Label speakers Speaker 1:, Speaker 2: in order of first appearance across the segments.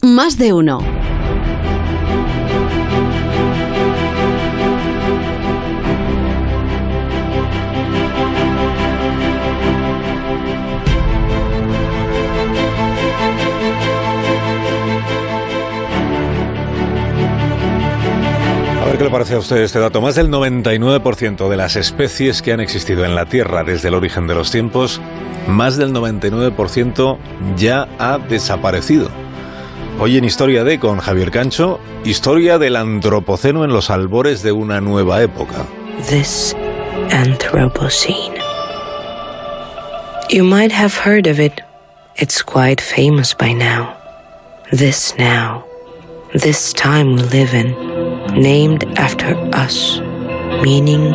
Speaker 1: Más de uno.
Speaker 2: Qué le parece a usted este dato. Más del 99% de las especies que han existido en la Tierra desde el origen de los tiempos, más del 99% ya ha desaparecido. Hoy en Historia de con Javier Cancho, historia del antropoceno en los albores de una nueva época.
Speaker 3: This Anthropocene. You might have heard of it. It's quite famous by now. This now. This time we live in. Named after us. Meaning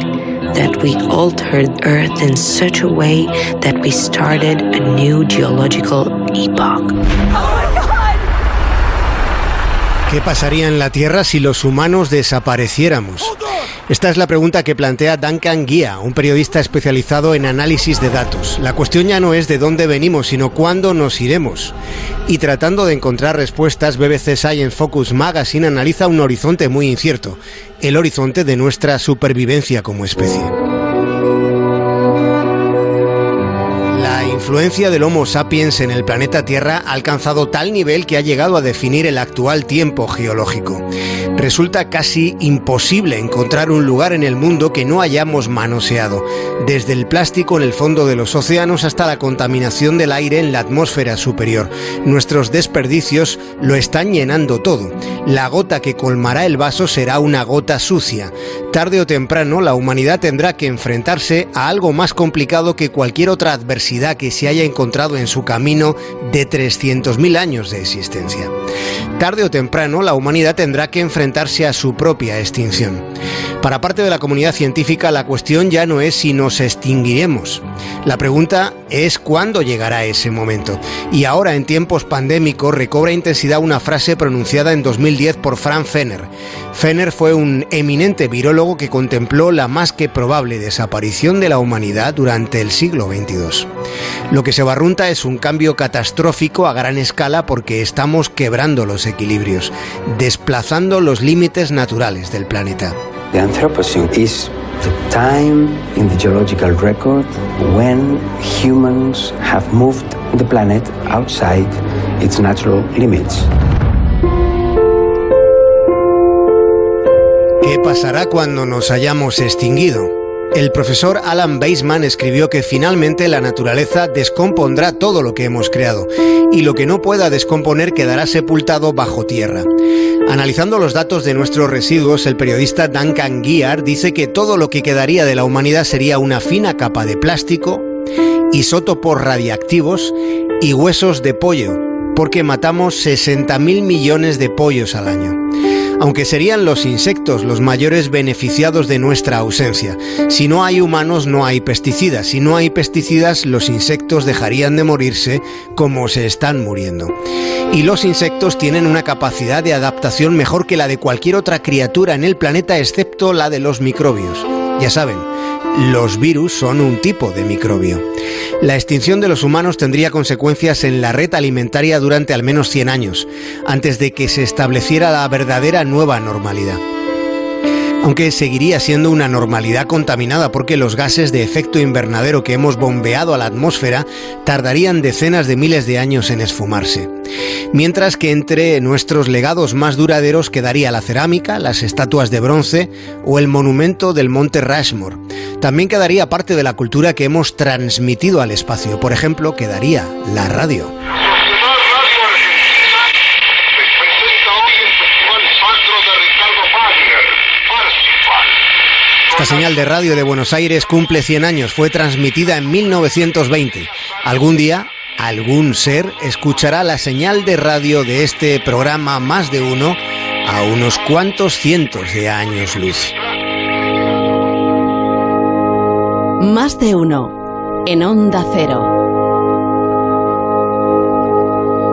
Speaker 3: that we altered Earth in such a way that we started a new geological epoch.
Speaker 4: Oh ¿Qué pasaría en la Tierra si los humanos desapareciéramos? Esta es la pregunta que plantea Duncan Guía, un periodista especializado en análisis de datos. La cuestión ya no es de dónde venimos, sino cuándo nos iremos. Y tratando de encontrar respuestas, BBC Science Focus Magazine analiza un horizonte muy incierto, el horizonte de nuestra supervivencia como especie. Influencia del Homo sapiens en el planeta Tierra ha alcanzado tal nivel que ha llegado a definir el actual tiempo geológico. Resulta casi imposible encontrar un lugar en el mundo que no hayamos manoseado, desde el plástico en el fondo de los océanos hasta la contaminación del aire en la atmósfera superior. Nuestros desperdicios lo están llenando todo. La gota que colmará el vaso será una gota sucia. Tarde o temprano la humanidad tendrá que enfrentarse a algo más complicado que cualquier otra adversidad que se haya encontrado en su camino de 300.000 años de existencia. Tarde o temprano la humanidad tendrá que a su propia extinción. Para parte de la comunidad científica la cuestión ya no es si nos extinguiremos. La pregunta es cuándo llegará ese momento. Y ahora en tiempos pandémicos recobra intensidad una frase pronunciada en 2010 por Frank Fenner. Fenner fue un eminente virólogo que contempló la más que probable desaparición de la humanidad durante el siglo XXII. Lo que se barrunta es un cambio catastrófico a gran escala porque estamos quebrando los equilibrios, desplazando los límites naturales del planeta.
Speaker 5: The Anthropocene is the time in the geological record when humans have moved the planet outside its natural limits.
Speaker 4: ¿Qué pasará cuando nos hayamos extinguido? El profesor Alan Baseman escribió que finalmente la naturaleza descompondrá todo lo que hemos creado y lo que no pueda descomponer quedará sepultado bajo tierra. Analizando los datos de nuestros residuos, el periodista Duncan Guiar dice que todo lo que quedaría de la humanidad sería una fina capa de plástico, isótopos radiactivos y huesos de pollo, porque matamos 60.000 millones de pollos al año aunque serían los insectos los mayores beneficiados de nuestra ausencia. Si no hay humanos, no hay pesticidas. Si no hay pesticidas, los insectos dejarían de morirse como se están muriendo. Y los insectos tienen una capacidad de adaptación mejor que la de cualquier otra criatura en el planeta, excepto la de los microbios. Ya saben, los virus son un tipo de microbio. La extinción de los humanos tendría consecuencias en la red alimentaria durante al menos 100 años, antes de que se estableciera la verdadera nueva normalidad. Aunque seguiría siendo una normalidad contaminada porque los gases de efecto invernadero que hemos bombeado a la atmósfera tardarían decenas de miles de años en esfumarse. Mientras que entre nuestros legados más duraderos quedaría la cerámica, las estatuas de bronce o el monumento del monte Rushmore. También quedaría parte de la cultura que hemos transmitido al espacio. Por ejemplo, quedaría la radio. Esta señal de radio de Buenos Aires cumple 100 años, fue transmitida en 1920. Algún día, algún ser escuchará la señal de radio de este programa Más de Uno a unos cuantos cientos de años luz.
Speaker 1: Más de uno en Onda Cero.